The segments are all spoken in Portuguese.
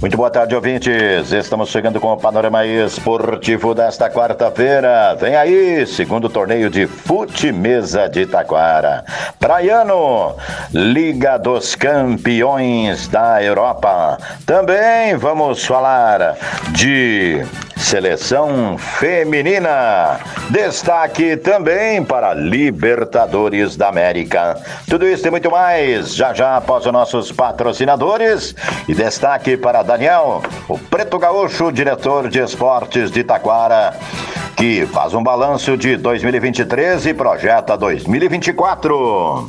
Muito boa tarde, ouvintes. Estamos chegando com o panorama esportivo desta quarta-feira. Vem aí, segundo torneio de fute mesa de Taquara. Praiano, Liga dos Campeões da Europa. Também vamos falar de Seleção Feminina. Destaque também para Libertadores da América. Tudo isso e muito mais já já após os nossos patrocinadores. E destaque para Daniel, o Preto Gaúcho, diretor de esportes de Taquara, que faz um balanço de 2023 e projeta 2024.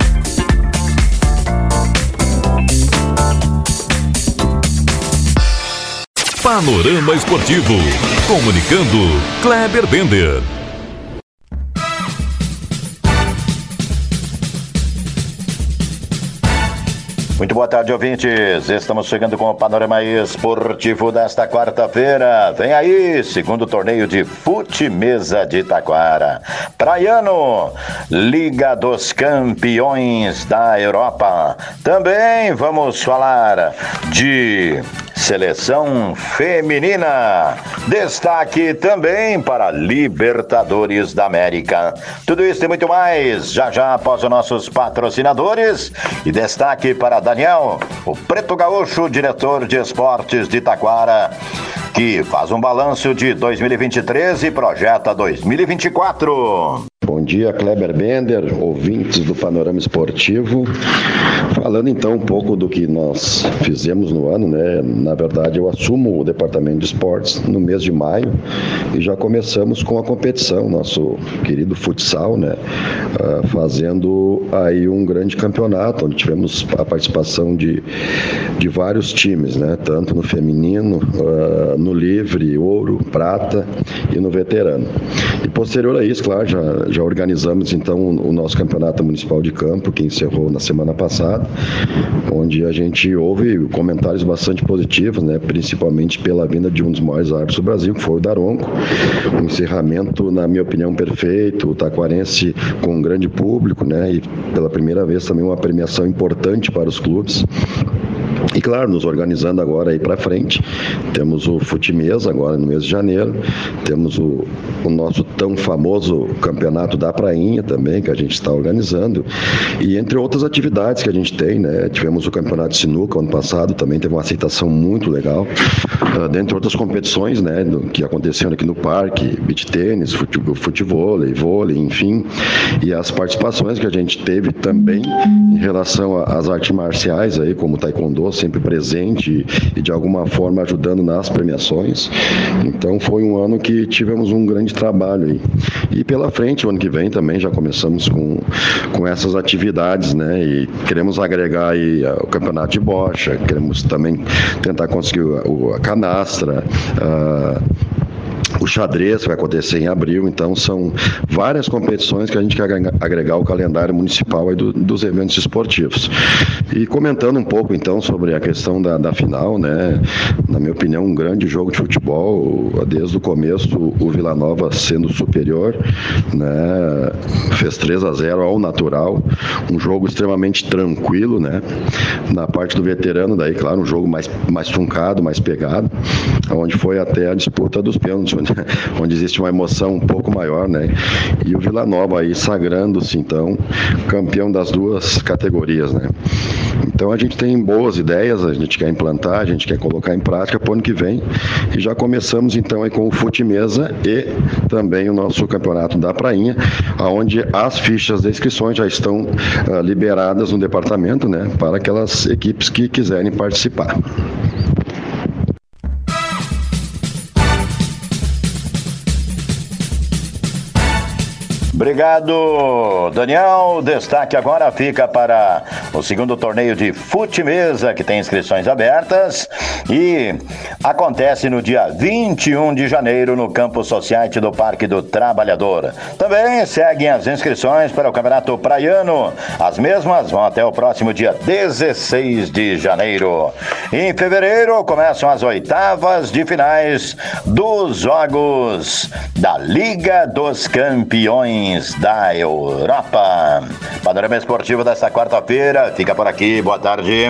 Panorama Esportivo. Comunicando, Kleber Bender. Muito boa tarde, ouvintes. Estamos chegando com o panorama esportivo desta quarta-feira. Vem aí, segundo torneio de fute mesa de Taquara. Praiano, Liga dos Campeões da Europa. Também vamos falar de Seleção Feminina. Destaque também para Libertadores da América. Tudo isso e muito mais já já após os nossos patrocinadores. E destaque para Daniel, o Preto Gaúcho, diretor de esportes de Taquara, que faz um balanço de 2023 e projeta 2024. Bom dia, Kleber Bender, ouvintes do Panorama Esportivo. Falando então um pouco do que nós fizemos no ano, né? Na verdade, eu assumo o departamento de esportes no mês de maio e já começamos com a competição, nosso querido futsal, né? Uh, fazendo aí um grande campeonato, onde tivemos a participação de, de vários times, né? Tanto no feminino, uh, no livre, ouro, prata e no veterano. E posterior a isso, claro, já, já organizamos então o nosso campeonato municipal de campo, que encerrou na semana passada, onde a gente ouve comentários bastante positivos, né, principalmente pela vinda de um dos maiores árbitros do Brasil, que foi o Daronco. Um encerramento, na minha opinião, perfeito, o taquarense com um grande público, né, e pela primeira vez também uma premiação importante para os clubes. E claro, nos organizando agora aí para frente, temos o Futimesa agora no mês de janeiro, temos o, o nosso tão famoso campeonato da Prainha também, que a gente está organizando, e entre outras atividades que a gente tem, né? Tivemos o campeonato de sinuca ano passado, também teve uma aceitação muito legal, uh, dentre outras competições, né? Do, que aconteceram aqui no parque, beach tênis, futebol, futevôlei, vôlei, enfim, e as participações que a gente teve também em relação às artes marciais aí, como taekwondo, sempre presente e de alguma forma ajudando nas premiações. Então foi um ano que tivemos um grande trabalho aí. E pela frente, o ano que vem também já começamos com, com essas atividades, né? E queremos agregar aí o campeonato de bocha, queremos também tentar conseguir a, a canastra, a, o xadrez vai acontecer em abril, então são várias competições que a gente quer agregar ao calendário municipal do, dos eventos esportivos. E comentando um pouco então sobre a questão da, da, final, né? Na minha opinião, um grande jogo de futebol, desde o começo o Vila Nova sendo superior, né? Fez 3 a 0 ao natural, um jogo extremamente tranquilo, né? Na parte do veterano, daí, claro, um jogo mais, mais truncado, mais pegado, onde foi até a disputa dos pênaltis, onde existe uma emoção um pouco maior, né? E o Vila Nova aí sagrando-se, então, campeão das duas categorias, né? Então a gente tem boas ideias, a gente quer implantar, a gente quer colocar em prática para o ano que vem. E já começamos então aí com o Fute Mesa e também o nosso campeonato da Prainha, onde as fichas de inscrições já estão uh, liberadas no departamento, né, para aquelas equipes que quiserem participar. Obrigado, Daniel. Destaque agora fica para o segundo torneio de fute mesa, que tem inscrições abertas e acontece no dia 21 de janeiro no Campo Society do Parque do Trabalhador. Também seguem as inscrições para o Campeonato Praiano. As mesmas vão até o próximo dia 16 de janeiro. Em fevereiro começam as oitavas de finais dos Jogos da Liga dos Campeões da Europa. Panorama Esportivo desta quarta-feira fica por aqui. Boa tarde.